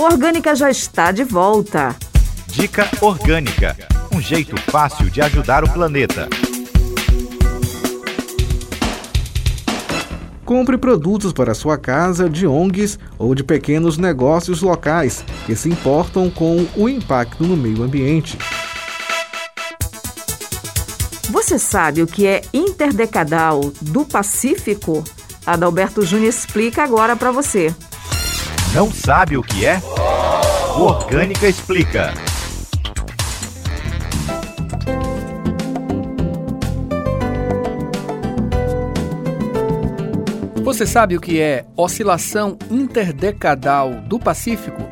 O Orgânica já está de volta. Dica Orgânica um jeito fácil de ajudar o planeta. Compre produtos para sua casa de ONGs ou de pequenos negócios locais que se importam com o impacto no meio ambiente. Você sabe o que é interdecadal do Pacífico? Adalberto Júnior explica agora para você. Não sabe o que é? O Orgânica explica. Você sabe o que é oscilação interdecadal do Pacífico?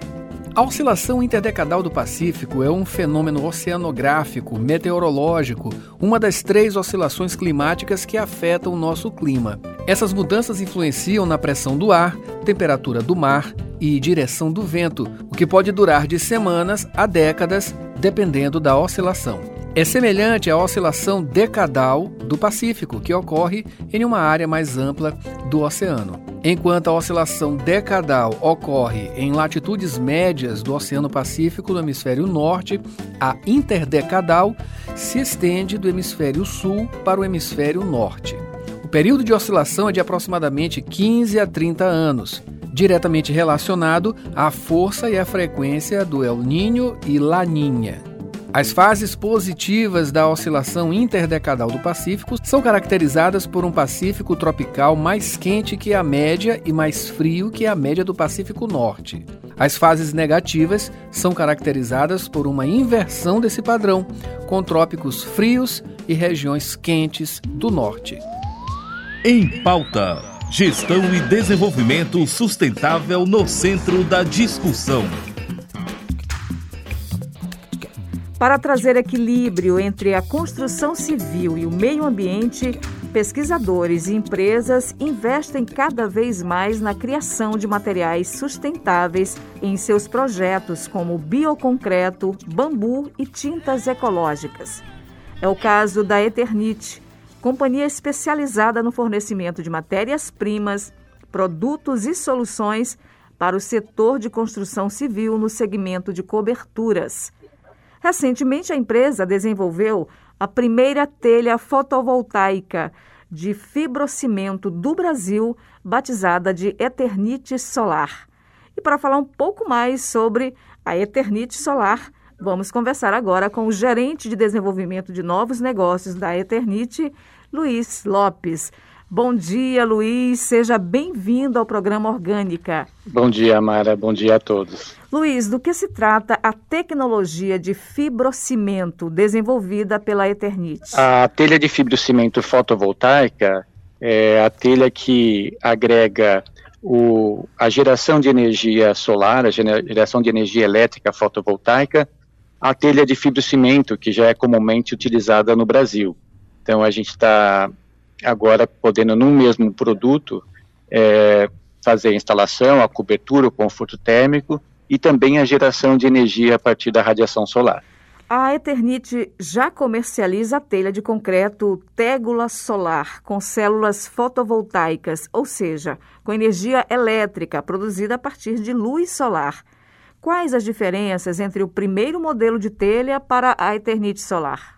A oscilação interdecadal do Pacífico é um fenômeno oceanográfico, meteorológico, uma das três oscilações climáticas que afetam o nosso clima. Essas mudanças influenciam na pressão do ar, temperatura do mar e direção do vento, o que pode durar de semanas a décadas, dependendo da oscilação. É semelhante à oscilação decadal do Pacífico, que ocorre em uma área mais ampla do oceano. Enquanto a oscilação decadal ocorre em latitudes médias do Oceano Pacífico no hemisfério norte, a interdecadal se estende do hemisfério sul para o hemisfério norte. O período de oscilação é de aproximadamente 15 a 30 anos, diretamente relacionado à força e à frequência do El Niño e Laninha. As fases positivas da oscilação interdecadal do Pacífico são caracterizadas por um Pacífico tropical mais quente que a média e mais frio que a média do Pacífico Norte. As fases negativas são caracterizadas por uma inversão desse padrão, com trópicos frios e regiões quentes do norte. Em pauta: Gestão e desenvolvimento sustentável no centro da discussão. Para trazer equilíbrio entre a construção civil e o meio ambiente, pesquisadores e empresas investem cada vez mais na criação de materiais sustentáveis em seus projetos, como bioconcreto, bambu e tintas ecológicas. É o caso da Eternit, companhia especializada no fornecimento de matérias-primas, produtos e soluções para o setor de construção civil no segmento de coberturas. Recentemente, a empresa desenvolveu a primeira telha fotovoltaica de fibrocimento do Brasil, batizada de Eternite Solar. E para falar um pouco mais sobre a Eternite Solar, vamos conversar agora com o gerente de desenvolvimento de novos negócios da Eternite, Luiz Lopes. Bom dia, Luiz. Seja bem-vindo ao programa Orgânica. Bom dia, Mara. Bom dia a todos. Luiz, do que se trata a tecnologia de fibrocimento desenvolvida pela Eternit? A telha de fibrocimento fotovoltaica é a telha que agrega o, a geração de energia solar, a geração de energia elétrica fotovoltaica, a telha de fibrocimento, que já é comumente utilizada no Brasil. Então, a gente está agora podendo num mesmo produto é, fazer a instalação, a cobertura, o conforto térmico e também a geração de energia a partir da radiação solar. A Eternit já comercializa a telha de concreto Tégula Solar com células fotovoltaicas, ou seja, com energia elétrica produzida a partir de luz solar. Quais as diferenças entre o primeiro modelo de telha para a Eternit Solar?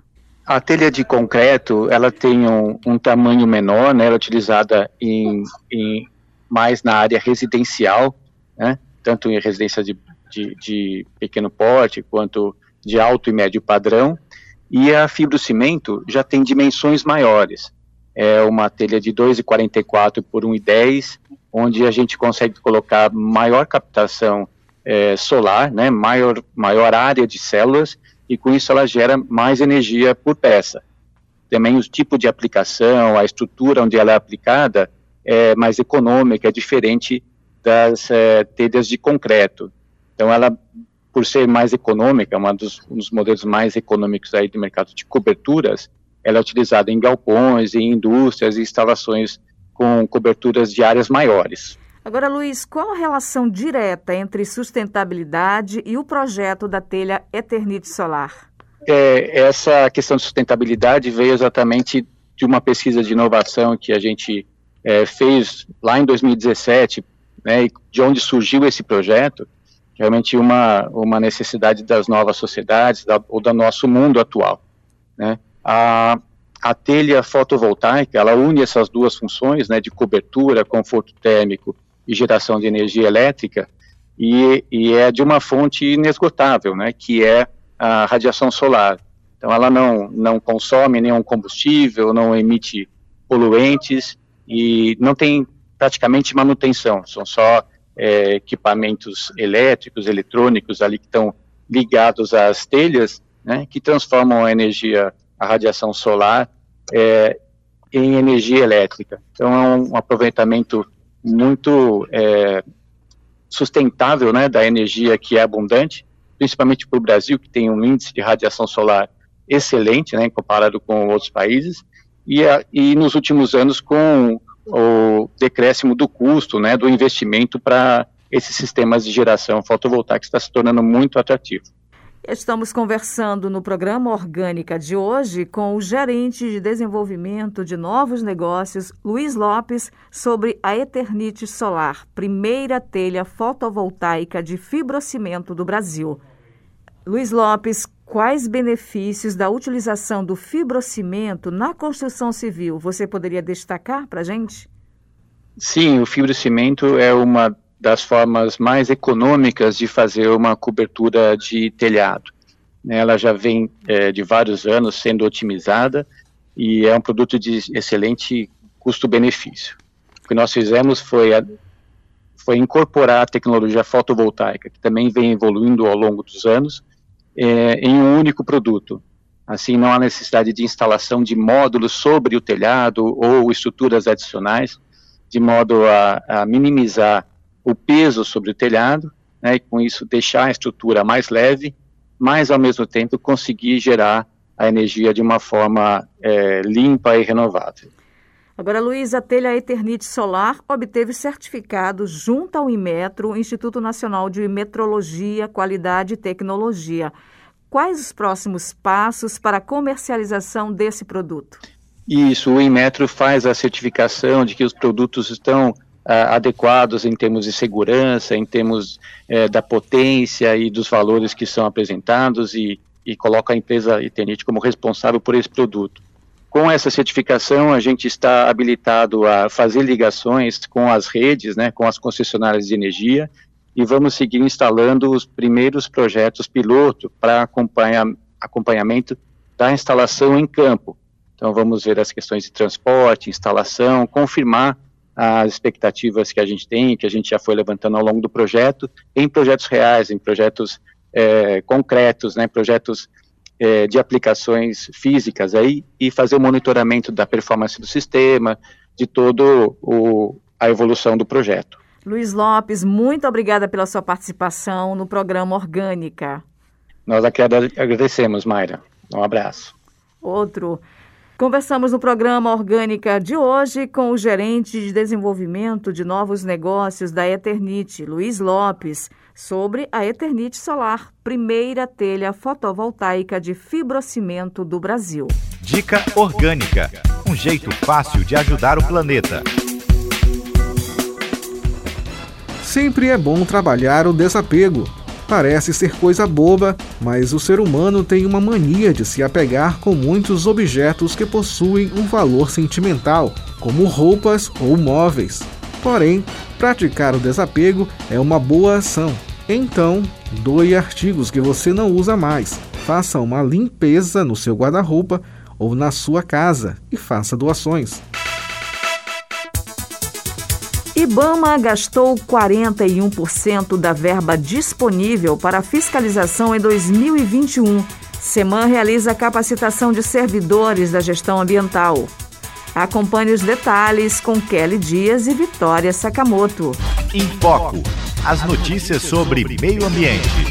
A telha de concreto, ela tem um, um tamanho menor, né, ela é utilizada em, em, mais na área residencial, né, tanto em residência de, de, de pequeno porte, quanto de alto e médio padrão, e a fibrocimento já tem dimensões maiores, é uma telha de 2,44 por 1,10, onde a gente consegue colocar maior captação é, solar, né, maior, maior área de células, e com isso ela gera mais energia por peça. Também o tipo de aplicação, a estrutura onde ela é aplicada é mais econômica, é diferente das é, telhas de concreto. Então ela, por ser mais econômica, uma dos, um dos modelos mais econômicos aí do mercado de coberturas, ela é utilizada em galpões, em indústrias e instalações com coberturas de áreas maiores. Agora, Luiz, qual a relação direta entre sustentabilidade e o projeto da telha Eternite Solar? É, essa questão de sustentabilidade veio exatamente de uma pesquisa de inovação que a gente é, fez lá em 2017, né, de onde surgiu esse projeto, realmente uma, uma necessidade das novas sociedades da, ou do nosso mundo atual. Né? A, a telha fotovoltaica, ela une essas duas funções, né, de cobertura, conforto térmico e geração de energia elétrica, e, e é de uma fonte inesgotável, né, que é a radiação solar. Então, ela não, não consome nenhum combustível, não emite poluentes e não tem praticamente manutenção, são só é, equipamentos elétricos, eletrônicos ali que estão ligados às telhas, né, que transformam a energia, a radiação solar, é, em energia elétrica. Então é um, aproveitamento muito é, sustentável, né, da energia que é abundante, principalmente para o Brasil, que tem um índice de radiação solar excelente, né, comparado com outros países, e, a, e nos últimos anos com o decréscimo do custo, né, do investimento para esses sistemas de geração fotovoltaica está se tornando muito atrativo. Estamos conversando no programa Orgânica de hoje com o gerente de desenvolvimento de novos negócios, Luiz Lopes, sobre a Eternite Solar, primeira telha fotovoltaica de fibrocimento do Brasil. Luiz Lopes, quais benefícios da utilização do fibrocimento na construção civil você poderia destacar para a gente? Sim, o fibrocimento é uma das formas mais econômicas de fazer uma cobertura de telhado. Ela já vem é, de vários anos sendo otimizada e é um produto de excelente custo-benefício. O que nós fizemos foi, a, foi incorporar a tecnologia fotovoltaica, que também vem evoluindo ao longo dos anos, é, em um único produto. Assim, não há necessidade de instalação de módulos sobre o telhado ou estruturas adicionais, de modo a, a minimizar o peso sobre o telhado, né, e com isso deixar a estrutura mais leve, mas ao mesmo tempo conseguir gerar a energia de uma forma é, limpa e renovável. Agora, Luiz, a telha Eternite Solar obteve certificado junto ao Inmetro, Instituto Nacional de Metrologia, Qualidade e Tecnologia. Quais os próximos passos para a comercialização desse produto? Isso, o Inmetro faz a certificação de que os produtos estão adequados em termos de segurança, em termos eh, da potência e dos valores que são apresentados e, e coloca a empresa Eternite como responsável por esse produto. Com essa certificação, a gente está habilitado a fazer ligações com as redes, né, com as concessionárias de energia, e vamos seguir instalando os primeiros projetos piloto para acompanhar, acompanhamento da instalação em campo. Então, vamos ver as questões de transporte, instalação, confirmar as expectativas que a gente tem, que a gente já foi levantando ao longo do projeto, em projetos reais, em projetos é, concretos, né, projetos é, de aplicações físicas aí e fazer o monitoramento da performance do sistema, de todo o, a evolução do projeto. Luiz Lopes, muito obrigada pela sua participação no programa Orgânica. Nós aqui agradecemos, Mayra. Um abraço. Outro. Conversamos no programa Orgânica de hoje com o gerente de desenvolvimento de novos negócios da Eternite, Luiz Lopes, sobre a Eternite Solar, primeira telha fotovoltaica de fibrocimento do Brasil. Dica Orgânica um jeito fácil de ajudar o planeta. Sempre é bom trabalhar o desapego. Parece ser coisa boba, mas o ser humano tem uma mania de se apegar com muitos objetos que possuem um valor sentimental, como roupas ou móveis. Porém, praticar o desapego é uma boa ação. Então, doe artigos que você não usa mais. Faça uma limpeza no seu guarda-roupa ou na sua casa e faça doações. Ibama gastou 41% da verba disponível para fiscalização em 2021. Seman realiza capacitação de servidores da gestão ambiental. Acompanhe os detalhes com Kelly Dias e Vitória Sakamoto. Em Foco. As notícias sobre meio ambiente.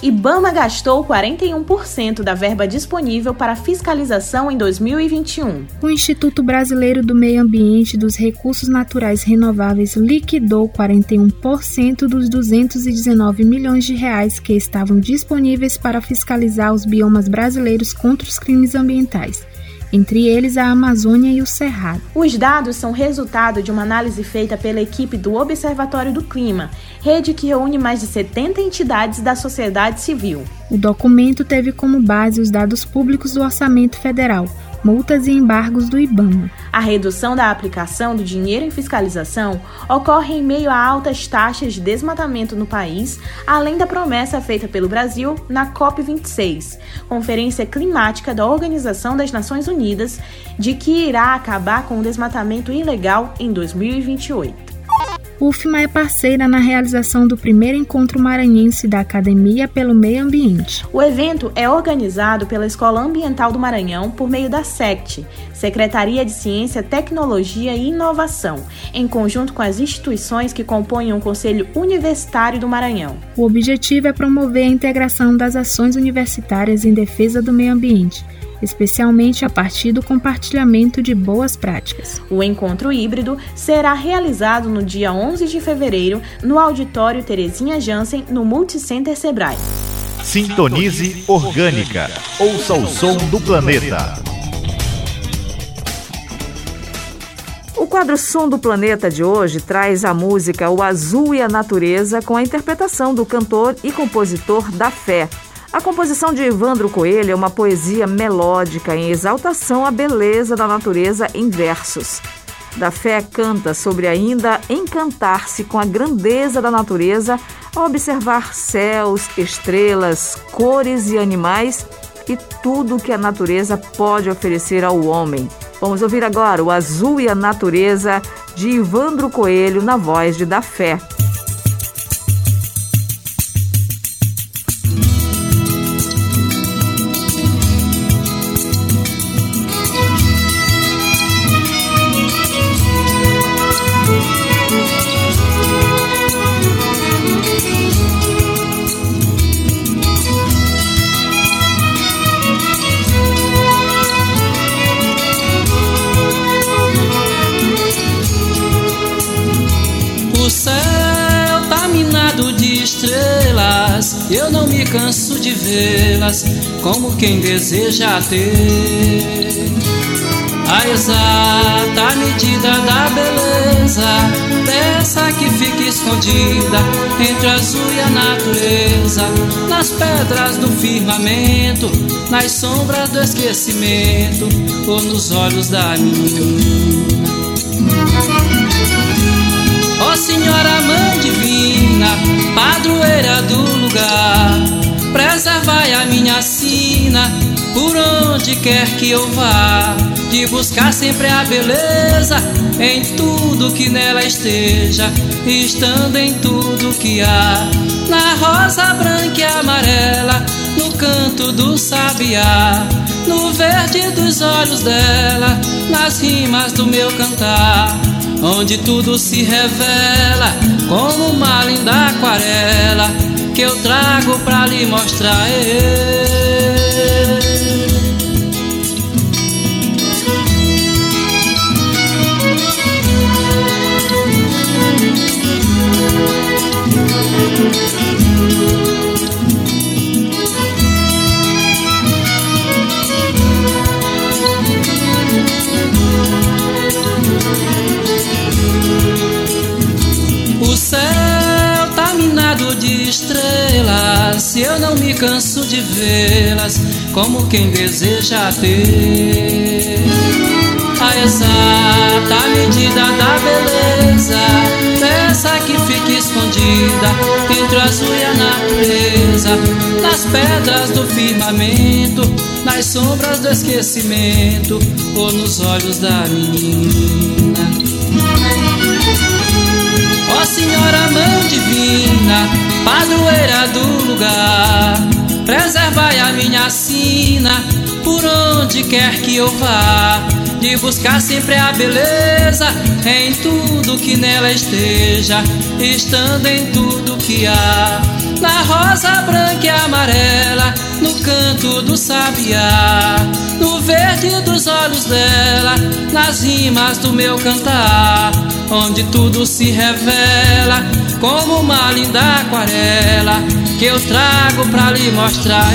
Ibama gastou 41% da verba disponível para fiscalização em 2021. O Instituto Brasileiro do Meio Ambiente e dos Recursos Naturais Renováveis liquidou 41% dos 219 milhões de reais que estavam disponíveis para fiscalizar os biomas brasileiros contra os crimes ambientais. Entre eles a Amazônia e o Cerrado. Os dados são resultado de uma análise feita pela equipe do Observatório do Clima, rede que reúne mais de 70 entidades da sociedade civil. O documento teve como base os dados públicos do Orçamento Federal, multas e embargos do IBAMA. A redução da aplicação do dinheiro em fiscalização ocorre em meio a altas taxas de desmatamento no país, além da promessa feita pelo Brasil na COP26, Conferência Climática da Organização das Nações Unidas, de que irá acabar com o desmatamento ilegal em 2028. UFMA é parceira na realização do primeiro encontro maranhense da Academia pelo Meio Ambiente. O evento é organizado pela Escola Ambiental do Maranhão por meio da SECT, Secretaria de Ciência, Tecnologia e Inovação, em conjunto com as instituições que compõem o Conselho Universitário do Maranhão. O objetivo é promover a integração das ações universitárias em defesa do meio ambiente especialmente a partir do compartilhamento de boas práticas. O encontro híbrido será realizado no dia 11 de fevereiro no auditório Terezinha Jansen, no Multicenter Sebrae. Sintonize Orgânica. Ouça o som do planeta. O quadro Som do Planeta de hoje traz a música O Azul e a Natureza com a interpretação do cantor e compositor da Fé, a composição de Evandro Coelho é uma poesia melódica em exaltação à beleza da natureza em versos. Da Fé canta sobre ainda encantar-se com a grandeza da natureza ao observar céus, estrelas, cores e animais e tudo que a natureza pode oferecer ao homem. Vamos ouvir agora o Azul e a Natureza de Ivandro Coelho na voz de Da Fé. Eu não me canso de vê-las como quem deseja ter a exata medida da beleza dessa que fica escondida entre azul e a natureza, nas pedras do firmamento, nas sombras do esquecimento ou nos olhos da menina. Senhora Mãe Divina, padroeira do lugar, preservai a minha sina por onde quer que eu vá, de buscar sempre a beleza em tudo que nela esteja, estando em tudo que há, na rosa branca e amarela, no canto do sabiá, no verde dos olhos dela, nas rimas do meu cantar onde tudo se revela como uma linda aquarela que eu trago pra lhe mostrar. Vê-las como quem deseja ter. A exata medida da beleza dessa que fica escondida entre o azul e a natureza nas pedras do firmamento nas sombras do esquecimento ou nos olhos da menina. Ó Senhora Mãe Divina, padroeira do lugar, preservai a minha sina por onde quer que eu vá, de buscar sempre a beleza em tudo que nela esteja, estando em tudo que há, na rosa branca e amarela, no canto do sabiá, no verde dos olhos dela, nas rimas do meu cantar onde tudo se revela como uma linda aquarela que eu trago pra lhe mostrar.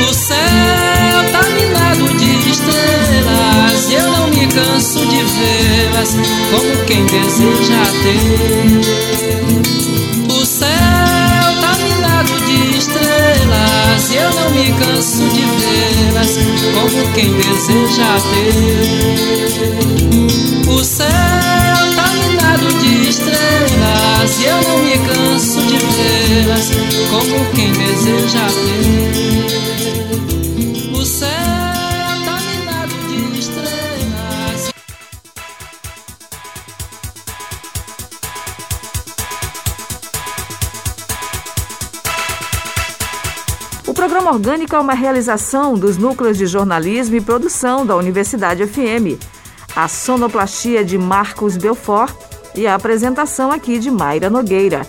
O céu tá minado de estrelas e eu não me canso de vê-las como quem deseja ter. Como quem deseja ter. O céu tá minado de estrelas e eu não me canso de vê-las, como quem deseja ter. Orgânica é uma realização dos núcleos de jornalismo e produção da Universidade FM. A sonoplastia de Marcos Belfort e a apresentação aqui de Mayra Nogueira.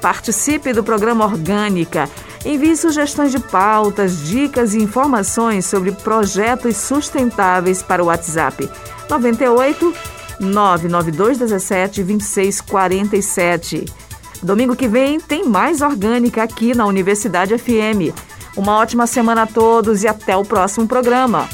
Participe do programa Orgânica. Envie sugestões de pautas, dicas e informações sobre projetos sustentáveis para o WhatsApp 98 992 17 26 47. Domingo que vem tem mais Orgânica aqui na Universidade FM. Uma ótima semana a todos e até o próximo programa.